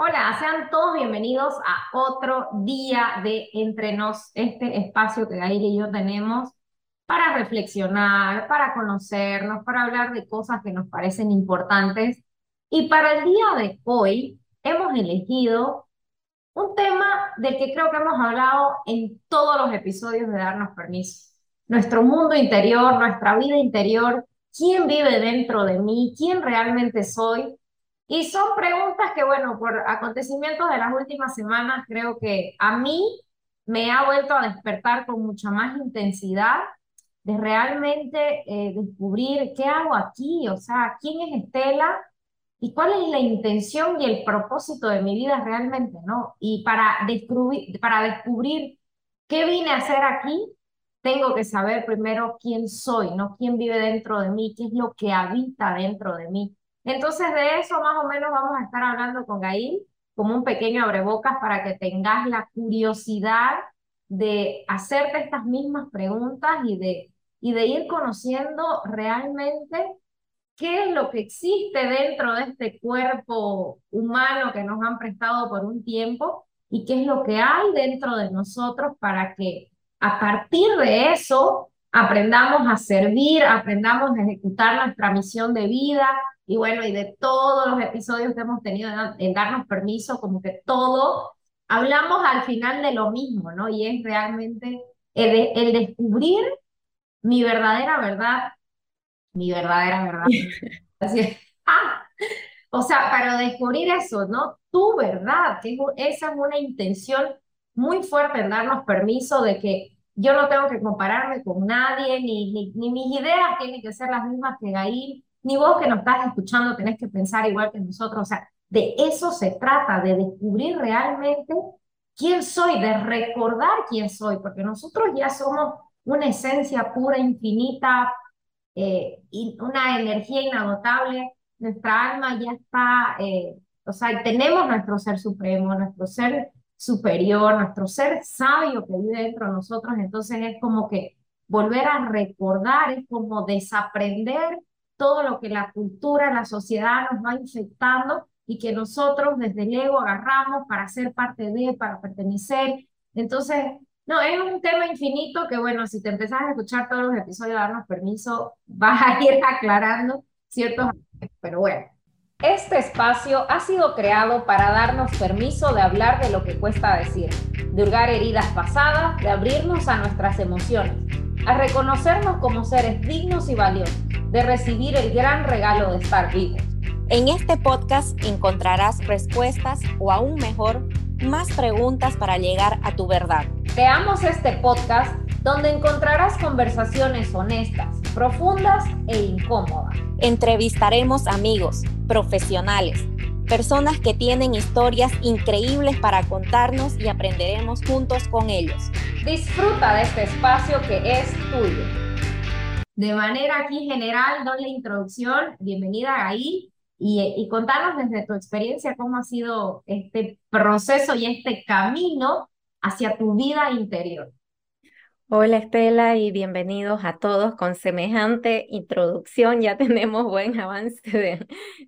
Hola, sean todos bienvenidos a otro día de Entre Nos, este espacio que Gail y yo tenemos para reflexionar, para conocernos, para hablar de cosas que nos parecen importantes. Y para el día de hoy hemos elegido un tema del que creo que hemos hablado en todos los episodios de Darnos Permiso. Nuestro mundo interior, nuestra vida interior, quién vive dentro de mí, quién realmente soy. Y son preguntas que, bueno, por acontecimientos de las últimas semanas, creo que a mí me ha vuelto a despertar con mucha más intensidad de realmente eh, descubrir qué hago aquí, o sea, quién es Estela y cuál es la intención y el propósito de mi vida realmente, ¿no? Y para descubrir, para descubrir qué vine a hacer aquí, tengo que saber primero quién soy, ¿no? Quién vive dentro de mí, qué es lo que habita dentro de mí. Entonces, de eso más o menos vamos a estar hablando con Gail, como un pequeño abrebocas para que tengas la curiosidad de hacerte estas mismas preguntas y de, y de ir conociendo realmente qué es lo que existe dentro de este cuerpo humano que nos han prestado por un tiempo y qué es lo que hay dentro de nosotros para que a partir de eso aprendamos a servir, aprendamos a ejecutar nuestra misión de vida y bueno, y de todos los episodios que hemos tenido en, darnos permiso, como que todo, hablamos al final de lo mismo, ¿no? Y es realmente el, el descubrir mi verdadera verdad, mi verdadera verdad. Así es. Ah, o sea, para descubrir eso, ¿no? Tu verdad, que esa es una intención muy fuerte en darnos permiso de que yo no tengo que compararme con nadie, ni, ni, ni mis ideas tienen que ser las mismas que Gail, ni vos que nos estás escuchando tenés que pensar igual que nosotros. O sea, de eso se trata, de descubrir realmente quién soy, de recordar quién soy, porque nosotros ya somos una esencia pura, infinita, eh, una energía inagotable. Nuestra alma ya está, eh, o sea, tenemos nuestro ser supremo, nuestro ser superior, nuestro ser sabio que vive dentro de nosotros, entonces es como que volver a recordar, es como desaprender todo lo que la cultura, la sociedad nos va infectando y que nosotros desde el ego agarramos para ser parte de, para pertenecer. Entonces, no, es un tema infinito que, bueno, si te empezás a escuchar todos los episodios, darnos permiso, vas a ir aclarando ciertos pero bueno. Este espacio ha sido creado para darnos permiso de hablar de lo que cuesta decir, de hurgar heridas pasadas, de abrirnos a nuestras emociones, a reconocernos como seres dignos y valiosos, de recibir el gran regalo de estar vivos. En este podcast encontrarás respuestas o aún mejor, más preguntas para llegar a tu verdad. Creamos este podcast donde encontrarás conversaciones honestas, profundas e incómodas. Entrevistaremos amigos, profesionales, personas que tienen historias increíbles para contarnos y aprenderemos juntos con ellos. Disfruta de este espacio que es tuyo. De manera aquí general, doy la introducción. Bienvenida ahí y, y contanos desde tu experiencia cómo ha sido este proceso y este camino hacia tu vida interior. Hola Estela y bienvenidos a todos con semejante introducción. Ya tenemos buen avance de,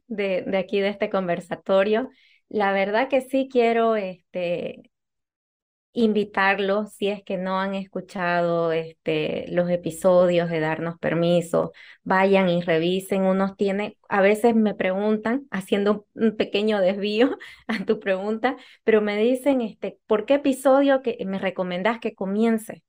de, aquí de este conversatorio. La verdad que sí quiero este, invitarlos, si es que no han escuchado este, los episodios de darnos permiso, vayan y revisen. Unos tiene, a veces me preguntan, haciendo un pequeño desvío a tu pregunta, pero me dicen, este, ¿por qué episodio que me recomendás que comience?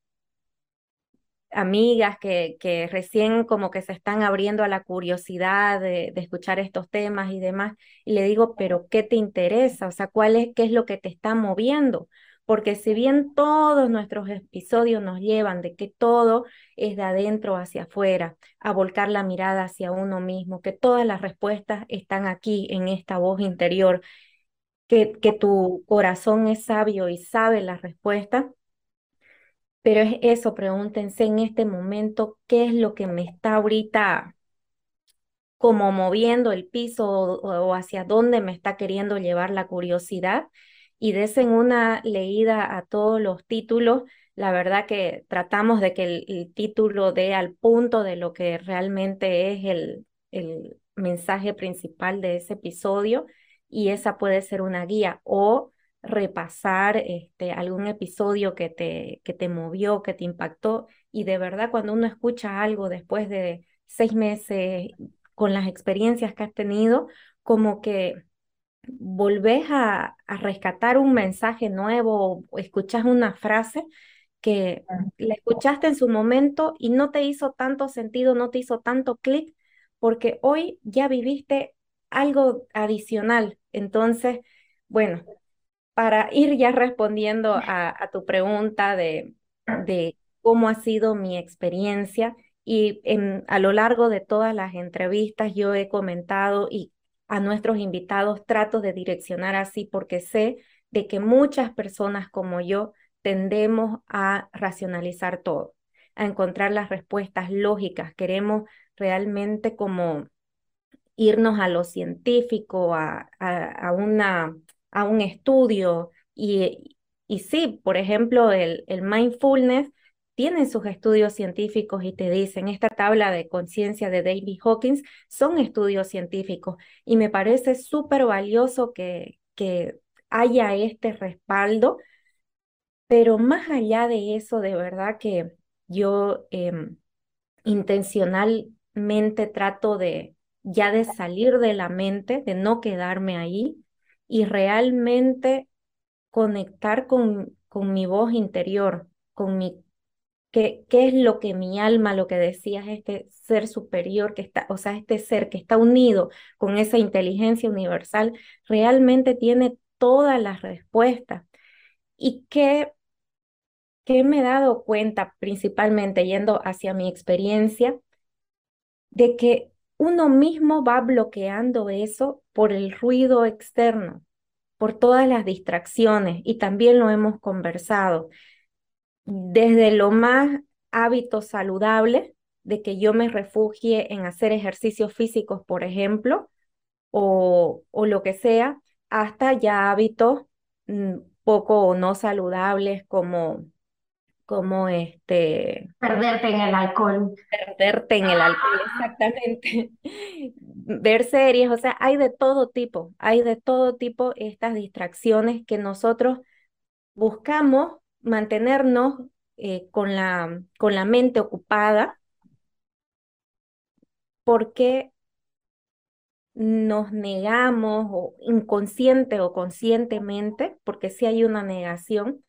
Amigas que, que recién como que se están abriendo a la curiosidad de, de, escuchar estos temas y demás, y le digo, pero ¿qué te interesa? O sea, ¿cuál es, qué es lo que te está moviendo? Porque si bien todos nuestros episodios nos llevan de que todo es de adentro hacia afuera, a volcar la mirada hacia uno mismo, que todas las respuestas están aquí en esta voz interior, que, que tu corazón es sabio y sabe la respuesta, pero es eso, pregúntense en este momento qué es lo que me está ahorita como moviendo el piso o, hacia dónde me está queriendo llevar la curiosidad y desen una leída a todos los títulos. La verdad que tratamos de que el, título dé al punto de lo que realmente es el, el mensaje principal de ese episodio y esa puede ser una guía o repasar este, algún episodio que te, que te movió, que te impactó y de verdad cuando uno escucha algo después de seis meses con las experiencias que has tenido, como que volvés a, a rescatar un mensaje nuevo o escuchas una frase que la escuchaste en su momento y no te hizo tanto sentido, no te hizo tanto clic, porque hoy ya viviste algo adicional. Entonces, bueno, para ir ya respondiendo a, tu pregunta de, cómo ha sido mi experiencia, y a lo largo de todas las entrevistas yo he comentado y a nuestros invitados trato de direccionar así porque sé de que muchas personas como yo tendemos a racionalizar todo, a encontrar las respuestas lógicas. Queremos realmente como irnos a lo científico, a, una, a un estudio. Y, y sí, por ejemplo, el, el mindfulness tiene sus estudios científicos y te dicen, esta tabla de conciencia de David Hawkins son estudios científicos y me parece súper valioso que, que haya este respaldo pero más allá de eso, de verdad que yo em, intencionalmente trato de ya de salir de la mente, de no quedarme ahí y realmente conectar con, con mi voz interior, con mi qué, qué es lo que mi alma, lo que decías, este ser superior que está, o sea, este ser que está unido con esa inteligencia universal, realmente tiene todas las respuestas. Y que que me he dado cuenta, principalmente yendo hacia mi experiencia, de que uno mismo va bloqueando eso por el ruido externo, por todas las distracciones, y también lo hemos conversado, desde lo más hábito saludable, de que yo me refugie en hacer ejercicios físicos, por ejemplo, o, o lo que sea, hasta ya hábitos mm, poco o no saludables como como este... Perderte en el alcohol. Perderte en el alcohol, exactamente. Ver series, o sea, hay de todo tipo, hay de todo tipo estas distracciones que nosotros buscamos mantenernos eh, con, la, con la mente ocupada porque nos negamos o inconsciente o conscientemente, porque si hay una negación,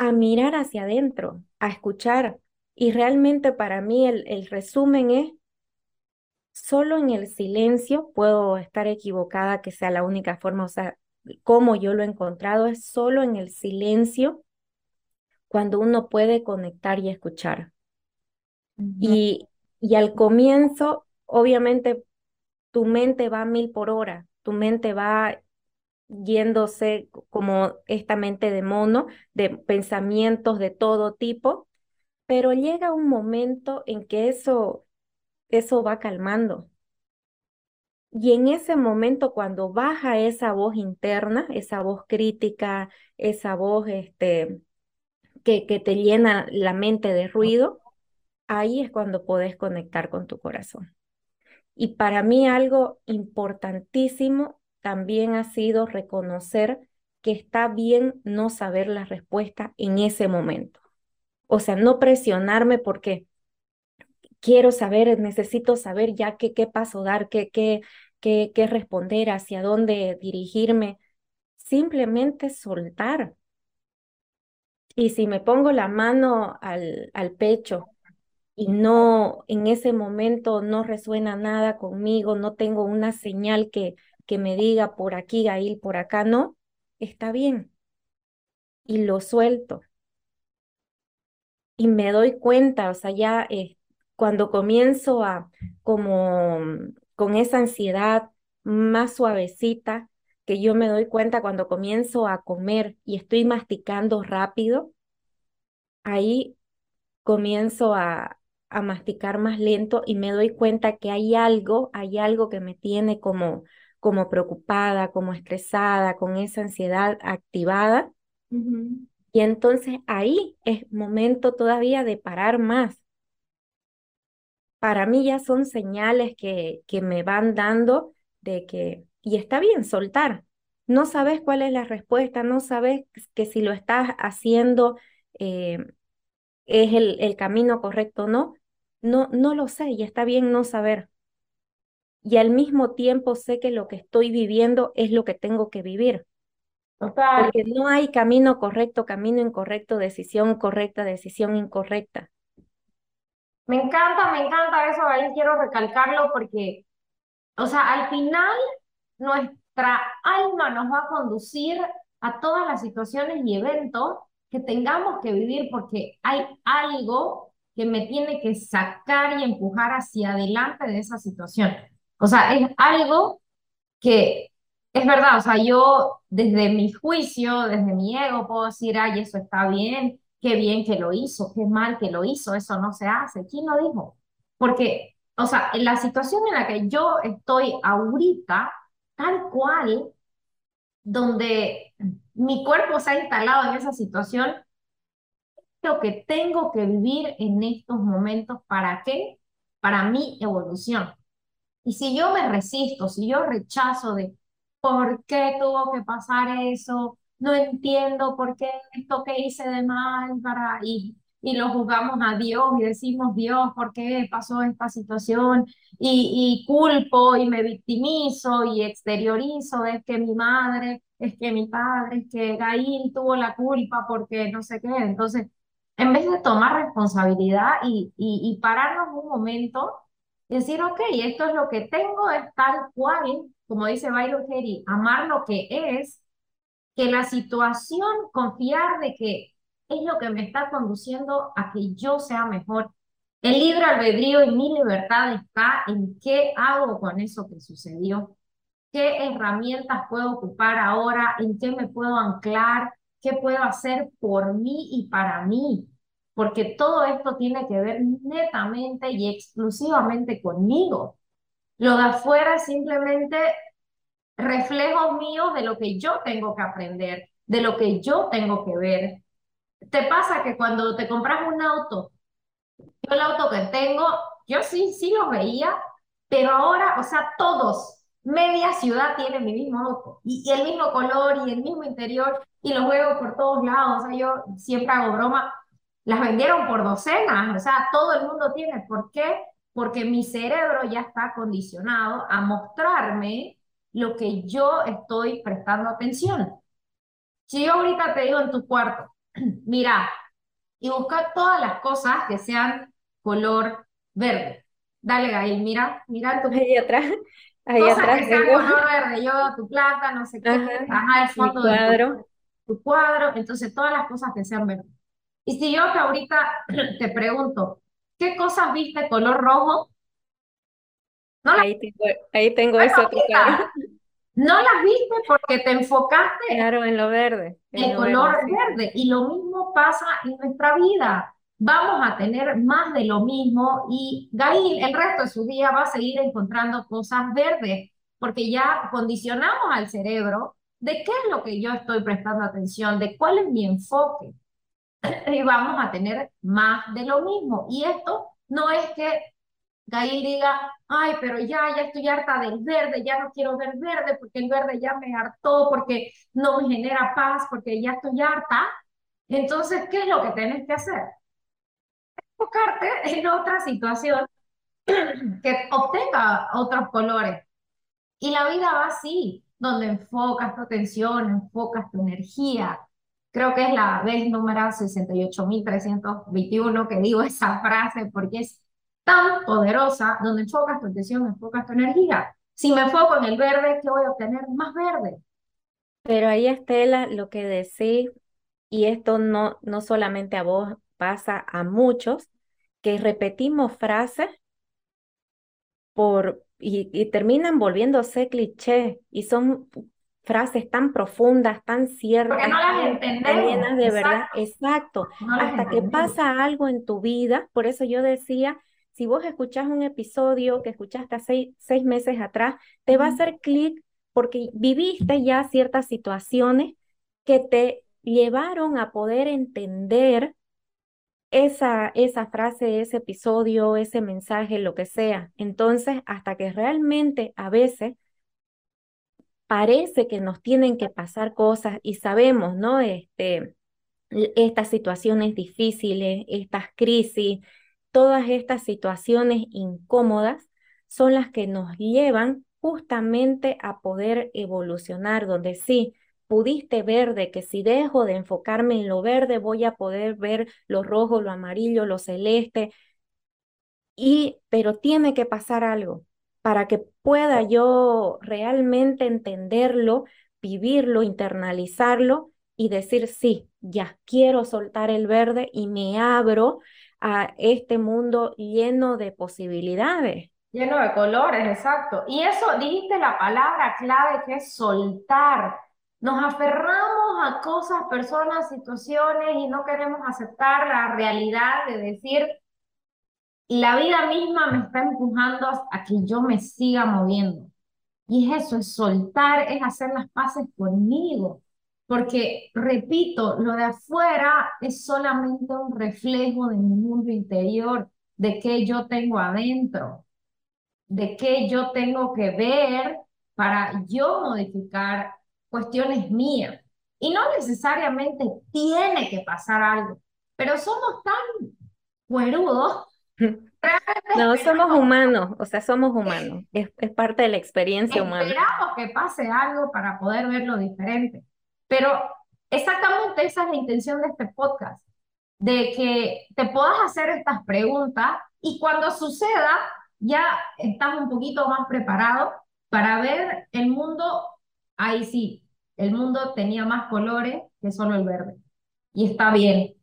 a mirar hacia adentro, a escuchar. Y realmente para mí el, el resumen es, solo en el silencio puedo estar equivocada que sea la única forma, o sea, como yo lo he encontrado, es solo en el silencio cuando uno puede conectar y escuchar. y, y al comienzo, obviamente, tu mente va a mil por hora, tu mente va yéndose como esta mente de mono, de pensamientos de todo tipo, pero llega un momento en que eso, eso va calmando. Y en ese momento, cuando baja esa voz interna, esa voz crítica, esa voz este, que, que te llena la mente de ruido, ahí es cuando puedes conectar con tu corazón. Y para mí algo importantísimo también ha sido reconocer que está bien no saber la respuesta en ese momento. O sea, no presionarme porque quiero saber, necesito saber ya qué, qué paso dar, qué, qué, qué, qué responder, hacia dónde dirigirme. Simplemente soltar. Y si me pongo la mano al, al pecho y no, en ese momento no resuena nada conmigo, no tengo una señal que, que me diga por aquí, Gail, por acá no, está bien. Y lo suelto. Y me doy cuenta, o sea, ya eh, cuando comienzo a, como con esa ansiedad más suavecita, que yo me doy cuenta cuando comienzo a comer y estoy masticando rápido, ahí comienzo a, a masticar más lento y me doy cuenta que hay algo, hay algo que me tiene como como preocupada, como estresada, con esa ansiedad activada. Y entonces ahí es momento todavía de parar más. Para mí ya son señales que, que me van dando de que y está bien soltar. No sabes cuál es la respuesta, no sabes que si lo estás haciendo eh, es el, el camino correcto o no. No, no lo sé y está bien no saber. Y al mismo tiempo sé que lo que estoy viviendo es lo que tengo que vivir. Porque no hay camino correcto, camino incorrecto, decisión correcta, decisión incorrecta. Me encanta, me encanta eso, ahí quiero recalcarlo porque, o sea, al final nuestra alma nos va a conducir a todas las situaciones y eventos que tengamos que vivir porque hay algo que me tiene que sacar y empujar hacia adelante de esa situación. O sea, es algo que es verdad, o sea, yo desde mi juicio, desde mi ego puedo decir, ay, eso está bien, qué bien que lo hizo, qué mal que lo hizo, eso no se hace. ¿Quién lo dijo? Porque, o sea, en la situación en la que yo estoy ahorita, tal cual, donde mi cuerpo se ha instalado en esa situación, lo que tengo que vivir en estos momentos, ¿para qué? Para mi evolución. Y si yo me resisto, si yo rechazo de por qué tuvo que pasar eso, no entiendo por qué esto que hice de mal para y, y lo juzgamos a Dios y decimos Dios, ¿por qué pasó esta situación? Y, y culpo y me victimizo y exteriorizo, es que mi madre, es que mi padre, es que Gail tuvo la culpa porque no sé qué. Entonces, en vez de tomar responsabilidad y, y, y pararnos un momento decir, ok, esto es lo que tengo, es tal cual, como dice Byron Katie, amar lo que es que la situación, confiar de que es lo que me está conduciendo a que yo sea mejor. El libre albedrío y mi libertad está en qué hago con eso que sucedió, qué herramientas puedo ocupar ahora, en qué me puedo anclar, qué puedo hacer por mí y para mí, porque todo esto tiene que ver netamente y exclusivamente conmigo. Lo de afuera simplemente reflejos míos de lo que yo tengo que aprender, de lo que yo tengo que ver. ¿Te pasa que cuando te compras un auto, yo el auto que tengo, yo sí, sí lo veía, pero ahora, o sea, todos, media ciudad tiene mi mismo auto y, y el mismo color y el mismo interior y los veo por todos lados. O sea, yo siempre hago broma, las vendieron por docenas, o sea, todo el mundo tiene. ¿Por qué? Porque mi cerebro ya está condicionado a mostrarme lo que yo estoy prestando atención. Si yo ahorita te digo en tu cuarto, mira, y busca todas las cosas que sean color verde. Dale, Gail, mira, mira tu... Ahí atrás, ahí cosas atrás que sean tengo color verde, yo, tu planta, no sé qué, Ajá, ajá, el fondo de tu, cuadro. tu cuadro, entonces todas las cosas que sean verdes. Y si yo que ahorita te pregunto, ¿qué cosas viste color rojo? No las Ahí tengo, ahí tengo bueno, mira, no las viste porque te enfocaste Claro, en lo verde, en lo verde, color sí. verde. Y lo mismo pasa en nuestra vida. Vamos a tener más de lo mismo y Gail el resto de su día va a seguir encontrando cosas verdes porque ya condicionamos al cerebro de qué es lo que yo estoy prestando atención, de cuál es mi enfoque. Y vamos a tener más de lo mismo. Y esto no es que Gail diga, ay, pero ya, ya estoy harta del verde, ya no quiero ver verde porque el verde ya me hartó, porque no me genera paz, porque ya estoy harta. Entonces, ¿qué es lo que tienes que hacer? Enfocarte en otra situación que obtenga otros colores. Y la vida va así, donde enfocas tu atención, enfocas tu energía. Creo que es la vez número 68.321 que digo esa frase porque es tan poderosa, donde enfocas tu atención, enfocas tu energía. Si me enfoco en el verde, ¿qué voy a obtener? Más verde. Pero ahí, Estela, lo que decís, y esto no, no solamente a vos, pasa a muchos, que repetimos frases por, y, y terminan volviéndose cliché, y son frases tan profundas, tan Porque ciertas, no las tan, llenas de verdad. Exacto. Exacto. No las Hasta que pasa algo en tu vida, por eso yo decía, si vos escuchás un episodio que escuchaste hace seis, meses atrás, te va a hacer clic porque viviste ya ciertas situaciones que te llevaron a poder entender esa, esa frase, ese episodio, ese mensaje, lo que sea. Entonces, hasta que realmente a veces parece que nos tienen que pasar cosas y sabemos, ¿no? Este, estas situaciones difíciles, estas crisis, todas estas situaciones incómodas son las que nos llevan justamente a poder evolucionar, donde sí, pudiste ver de que si dejo de enfocarme en lo verde, voy a poder ver lo rojo, lo amarillo, lo celeste, y, pero tiene que pasar algo para que pueda yo realmente entenderlo, vivirlo, internalizarlo y decir, sí, ya quiero soltar el verde y me abro a este mundo lleno de posibilidades. Lleno de colores, exacto. Y eso dijiste la palabra clave que es soltar. Nos aferramos a cosas, personas, situaciones y no queremos aceptar la realidad de decir, la vida misma me está empujando a que yo me siga moviendo. Y es eso, es soltar, es hacer las paces conmigo. Porque, repito, lo de afuera es solamente un reflejo de mi mundo interior, de qué yo tengo adentro de qué yo tengo que ver para yo modificar cuestiones mías. Y no necesariamente tiene que pasar algo, pero somos tan cuerudos. No, somos humanos, o sea, somos humanos, es, es parte de la experiencia humana. Esperamos que pase algo para poder verlo diferente, pero exactamente esa es la intención de este podcast, de que te puedas hacer estas preguntas y cuando suceda, ya estás un poquito más preparado para ver el mundo, ahí sí, el mundo tenía más colores que solo el verde. Y está bien.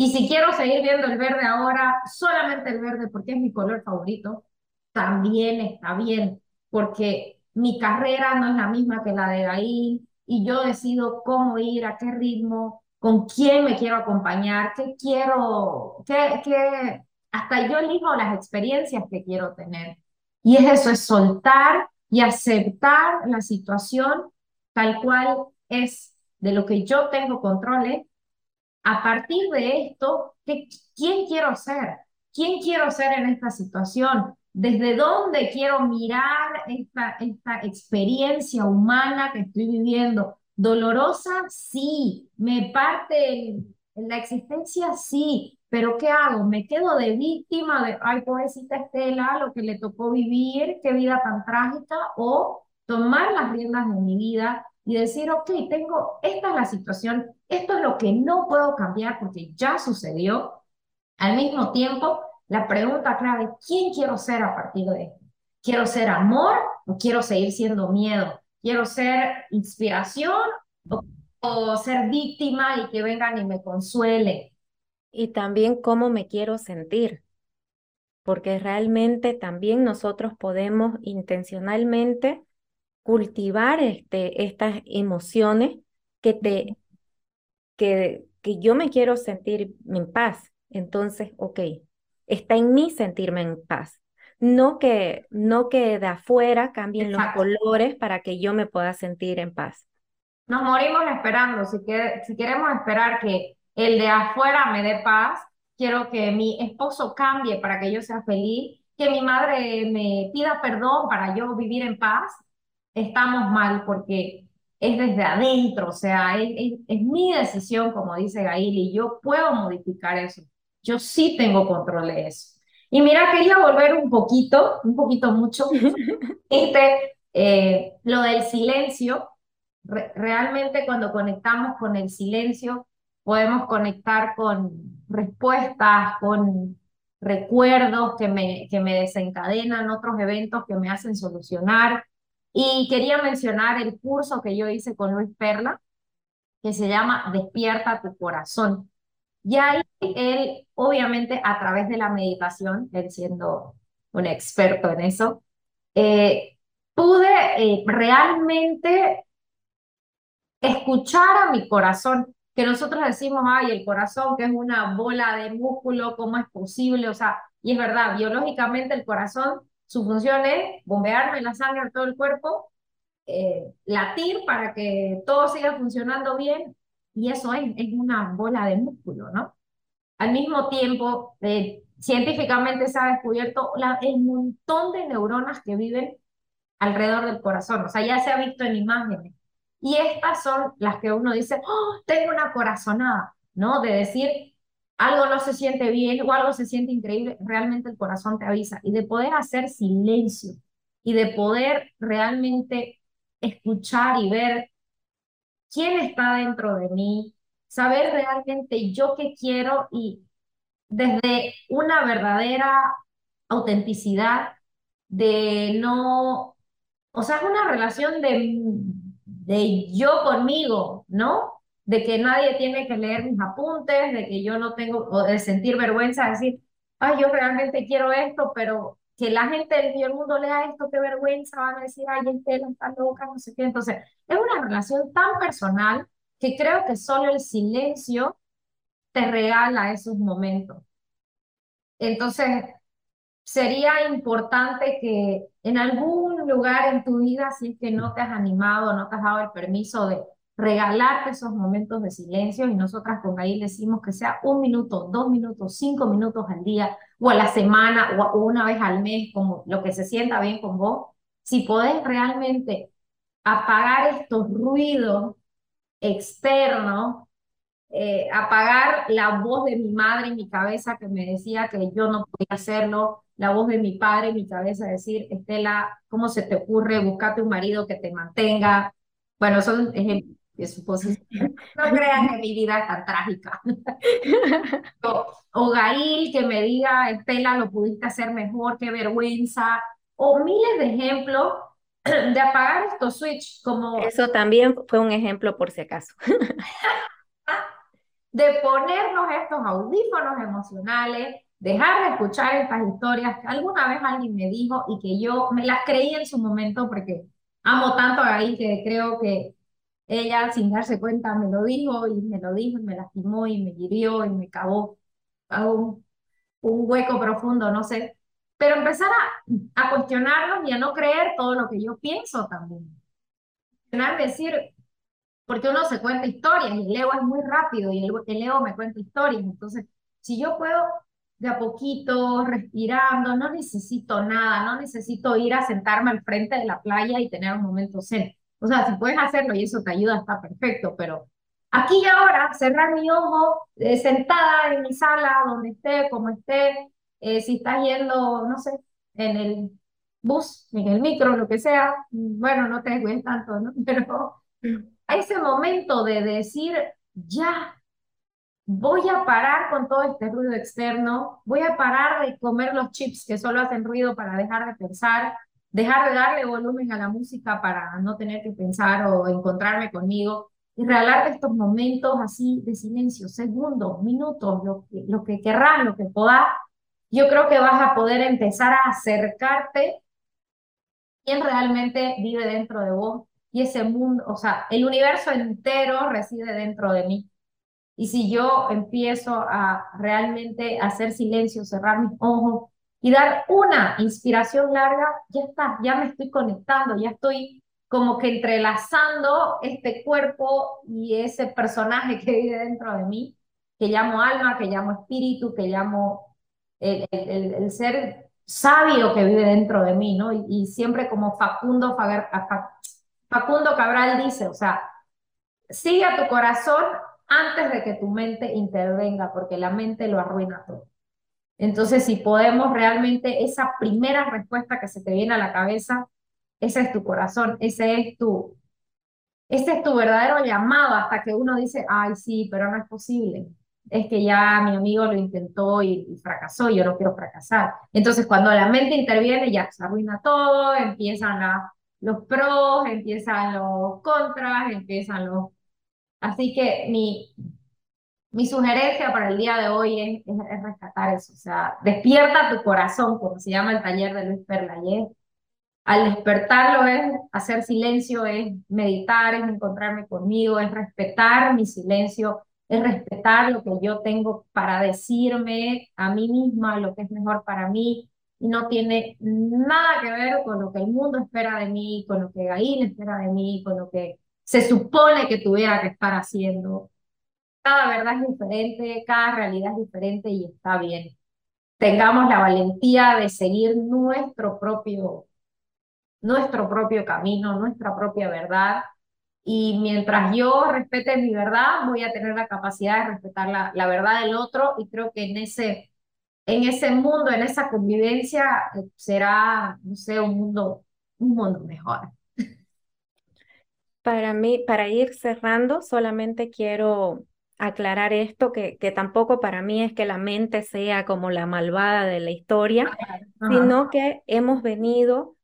Y si quiero seguir viendo el verde ahora, solamente el verde porque es mi color favorito, también está bien, porque mi carrera no es la misma que la de ahí y yo decido cómo ir, a qué ritmo, con quién me quiero acompañar, qué quiero, qué, hasta yo elijo las experiencias que quiero tener. Y es eso, es soltar y aceptar la situación tal cual es de lo que yo tengo control. A partir de esto, ¿qué, ¿quién quiero ser? ¿Quién quiero ser en esta situación? ¿Desde dónde quiero mirar esta, esta experiencia humana que estoy viviendo? ¿Dolorosa? Sí. ¿Me parte la existencia? Sí. Pero ¿qué hago? ¿Me quedo de víctima de, ay, pobrecita Estela, lo que le tocó vivir, qué vida tan trágica? O tomar las riendas de mi vida y decir, ok, tengo, esta es la situación, esto es lo que no puedo cambiar porque ya sucedió. Al mismo tiempo, la pregunta clave, ¿quién quiero ser a partir de esto? ¿Quiero ser amor o quiero seguir siendo miedo? ¿Quiero ser inspiración o, o ser víctima y que vengan y me consuelen? y también cómo me quiero sentir, porque realmente también nosotros podemos intencionalmente cultivar este, estas emociones que, te, que, que yo me quiero sentir en paz. Entonces, ok, está en mí sentirme en paz. No que, no que de afuera cambien los colores para que yo me pueda sentir en paz. Nos morimos esperando. Si, que, si queremos esperar que el de afuera me dé paz, quiero que mi esposo cambie para que yo sea feliz, que mi madre me pida perdón para yo vivir en paz, estamos mal porque es desde adentro, o sea, es, es, mi decisión, como dice Gail, y yo puedo modificar eso. Yo sí tengo control de eso. Y mira, quería volver un poquito, un poquito mucho, este, eh, lo del silencio. realmente cuando conectamos con el silencio, podemos conectar con respuestas, con recuerdos que me, que me desencadenan, otros eventos que me hacen solucionar. Y quería mencionar el curso que yo hice con Luis Perla, que se llama Despierta tu corazón. Y ahí él, obviamente, a través de la meditación, él siendo un experto en eso, eh, pude eh, realmente escuchar a mi corazón que nosotros decimos, ay, el corazón, que es una bola de músculo, ¿cómo es posible? O sea, y es verdad, biológicamente el corazón, su función es bombearme la sangre a todo el cuerpo, eh, latir para que todo siga funcionando bien, y eso es, es una bola de músculo, ¿no? Al mismo tiempo, eh, científicamente se ha descubierto la, el montón de neuronas que viven alrededor del corazón, o sea, ya se ha visto en imágenes. Y estas son las que uno dice, oh, tengo una corazonada, ¿no? De decir, algo no se siente bien o algo se siente increíble, realmente el corazón te avisa. Y de poder hacer silencio y de poder realmente escuchar y ver quién está dentro de mí, saber realmente yo qué quiero y desde una verdadera autenticidad de no, o sea, es una relación de, de yo conmigo, ¿no? De que nadie tiene que leer mis apuntes, de que yo no tengo, o de sentir vergüenza, de decir, ay, yo realmente quiero esto, pero que la gente del mundo lea esto, qué vergüenza, van a decir, ay, Estela está loca, no sé qué. Entonces, es una relación tan personal que creo que solo el silencio te regala esos momentos. Entonces, sería importante que en algún lugar en tu vida, si es que no te has animado, no te has dado el permiso de regalarte esos momentos de silencio, y nosotras con ahí decimos que sea un minuto, dos minutos, cinco minutos al día, o a la semana, o, una vez al mes, como lo que se sienta bien con vos, si podés realmente apagar estos ruidos externos eh, apagar la voz de mi madre en mi cabeza que me decía que yo no podía hacerlo, la voz de mi padre en mi cabeza decir, Estela, ¿cómo se te ocurre? Búscate un marido que te mantenga. Bueno, son ejemplos de suposición. No crean que mi vida es tan trágica. o, o Gail que me diga, Estela, lo pudiste hacer mejor, qué vergüenza. O miles de ejemplos de apagar estos switch como... Eso también fue un ejemplo por si acaso de ponernos estos audífonos emocionales, dejar de escuchar estas historias que alguna vez alguien me dijo y que yo me las creí en su momento porque amo tanto a Gaby que creo que ella sin darse cuenta me lo dijo y me lo dijo y me lastimó y me hirió y me cavó un, un hueco profundo, no sé. Pero empezar a, a cuestionarnos y a no creer todo lo que yo pienso también. Decir, porque uno se cuenta historias y el ego es muy rápido y el, ego me cuenta historias. Entonces, si yo puedo de a poquito, respirando, no necesito nada, no necesito ir a sentarme al frente de la playa y tener un momento zen. O sea, si puedes hacerlo y eso te ayuda, está perfecto, pero aquí y ahora, cerrar mi ojo, eh, sentada en mi sala, donde esté, como esté, eh, si estás yendo, no sé, en el bus, en el micro, lo que sea, bueno, no te descuides tanto, ¿no? Pero a ese momento de decir, ya, voy a parar con todo este ruido externo, voy a parar de comer los chips que solo hacen ruido para dejar de pensar, dejar de darle volumen a la música para no tener que pensar o encontrarme conmigo y regalar estos momentos así de silencio, segundos, minutos, lo que, lo que querrás, lo que puedas, yo creo que vas a poder empezar a acercarte quién realmente vive dentro de vos y ese mundo, o sea, el universo entero reside dentro de mí. Y si yo empiezo a realmente hacer silencio, cerrar mis ojos y dar una inspiración larga, ya está, ya me estoy conectando, ya estoy como que entrelazando este cuerpo y ese personaje que vive dentro de mí, que llamo alma, que llamo espíritu, que llamo el, ser sabio que vive dentro de mí, ¿no? Y, siempre como Facundo Facundo Cabral dice, o sea, sigue a tu corazón antes de que tu mente intervenga, porque la mente lo arruina todo. Entonces, si podemos realmente, esa primera respuesta que se te viene a la cabeza, ese es tu corazón, ese es tu, ese es tu verdadero llamado hasta que uno dice, ay, sí, pero no es posible. Es que ya mi amigo lo intentó y, y fracasó, yo no quiero fracasar. Entonces, cuando la mente interviene, ya se arruina todo, empiezan a los pros, empiezan los contras, empiezan los... Así que mi, mi sugerencia para el día de hoy es, es, rescatar eso, o sea, despierta tu corazón, como se llama el taller de Luis Perlayer. Al despertarlo es hacer silencio, es meditar, es encontrarme conmigo, es respetar mi silencio, es respetar lo que yo tengo para decirme a mí misma, lo que es mejor para mí, y no tiene nada que ver con lo que el mundo espera de mí, con lo que Gail espera de mí, con lo que se supone que tuviera que estar haciendo. Cada verdad es diferente, cada realidad es diferente y está bien. Tengamos la valentía de seguir nuestro propio nuestro propio camino, nuestra propia verdad. Y mientras yo respete mi verdad, voy a tener la capacidad de respetar la, la verdad del otro y creo que en ese, en ese mundo, en esa convivencia, eh, será, no sé, un mundo, un mundo mejor. Para mí, para ir cerrando, solamente quiero aclarar esto, que, que tampoco para mí es que la mente sea como la malvada de la historia, sino que hemos venido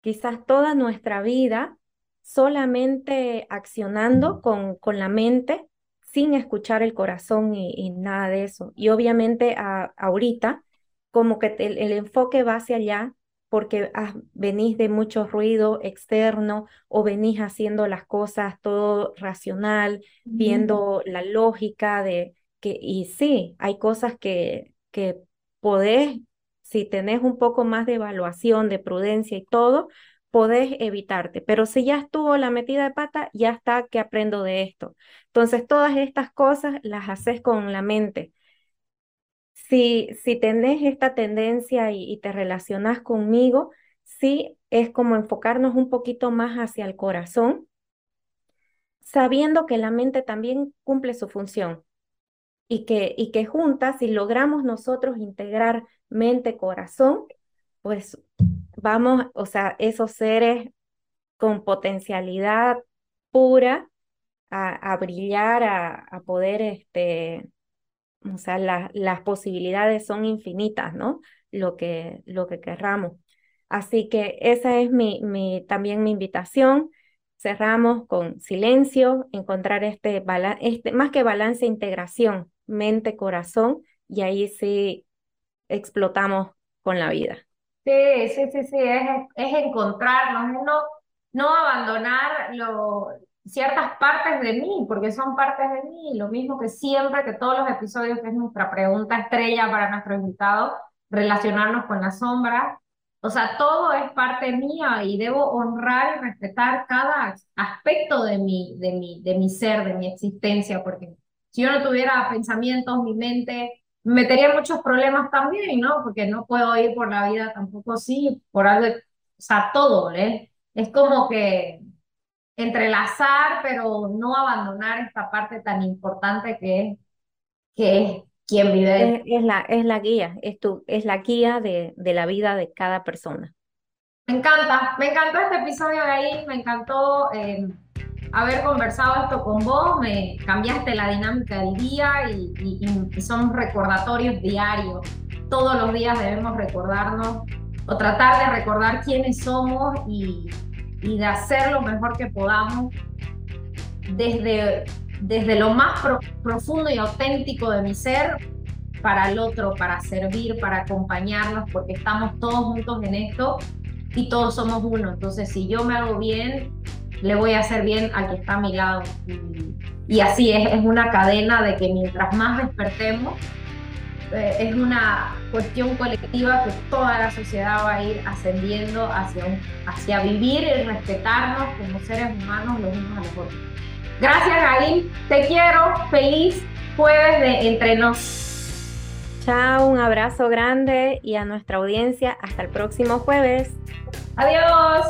quizás toda nuestra vida solamente accionando con, con la mente sin escuchar el corazón y, nada de eso. Y obviamente ahorita como que el, el, enfoque va hacia allá porque venís de mucho ruido externo o venís haciendo las cosas todo racional, viendo la lógica de que, y sí, hay cosas que, que podés si tenés un poco más de evaluación, de prudencia y todo, podés evitarte. Pero si ya estuvo la metida de pata, ya está que aprendo de esto. Entonces, todas estas cosas las haces con la mente. Si, si tenés esta tendencia y, te relacionas conmigo, sí es como enfocarnos un poquito más hacia el corazón, sabiendo que la mente también cumple su función y que, y que juntas, si logramos nosotros integrar mente, corazón, pues vamos, o sea, esos seres con potencialidad pura a, brillar, a, poder, este, o sea, las posibilidades son infinitas, ¿no? Lo que, lo que querramos. Así que esa es mi, mi, también mi invitación. Cerramos con silencio, encontrar este, este más que balance, integración, mente, corazón, y ahí sí explotamos con la vida. Sí, sí, sí, sí, es, es encontrarnos, no, no abandonar lo, ciertas partes de mí, porque son partes de mí, lo mismo que siempre, que todos los episodios, que es nuestra pregunta estrella para nuestro invitado, relacionarnos con la sombra. O sea, todo es parte mía y debo honrar y respetar cada aspecto de mi, de mi, de mi ser, de mi existencia, porque si yo no tuviera pensamientos, mi mente metería muchos problemas también, ¿no? Porque no puedo ir por la vida tampoco así, por algo, o sea, todo, ¿eh? Es como que entrelazar, pero no abandonar esta parte tan importante que es, que es quien vive. Es, la, es la guía, es, tu, es la guía de, de la vida de cada persona. Me encanta, me encantó este episodio de ahí, me encantó. Eh, haber conversado esto con vos, me cambiaste la dinámica del día y, son recordatorios diarios. Todos los días debemos recordarnos o tratar de recordar quiénes somos y, de hacer lo mejor que podamos desde, desde lo más profundo y auténtico de mi ser para el otro, para servir, para acompañarnos, porque estamos todos juntos en esto y todos somos uno. Entonces, si yo me hago bien, le voy a hacer bien al que está a mi lado. Y, así es, es una cadena de que mientras más despertemos, eh, es una cuestión colectiva que toda la sociedad va a ir ascendiendo hacia, hacia vivir y respetarnos como seres humanos los unos a los otros. Gracias, Gail. Te quiero. Feliz jueves de Entre Nos. Chao, un abrazo grande y a nuestra audiencia hasta el próximo jueves. Adiós.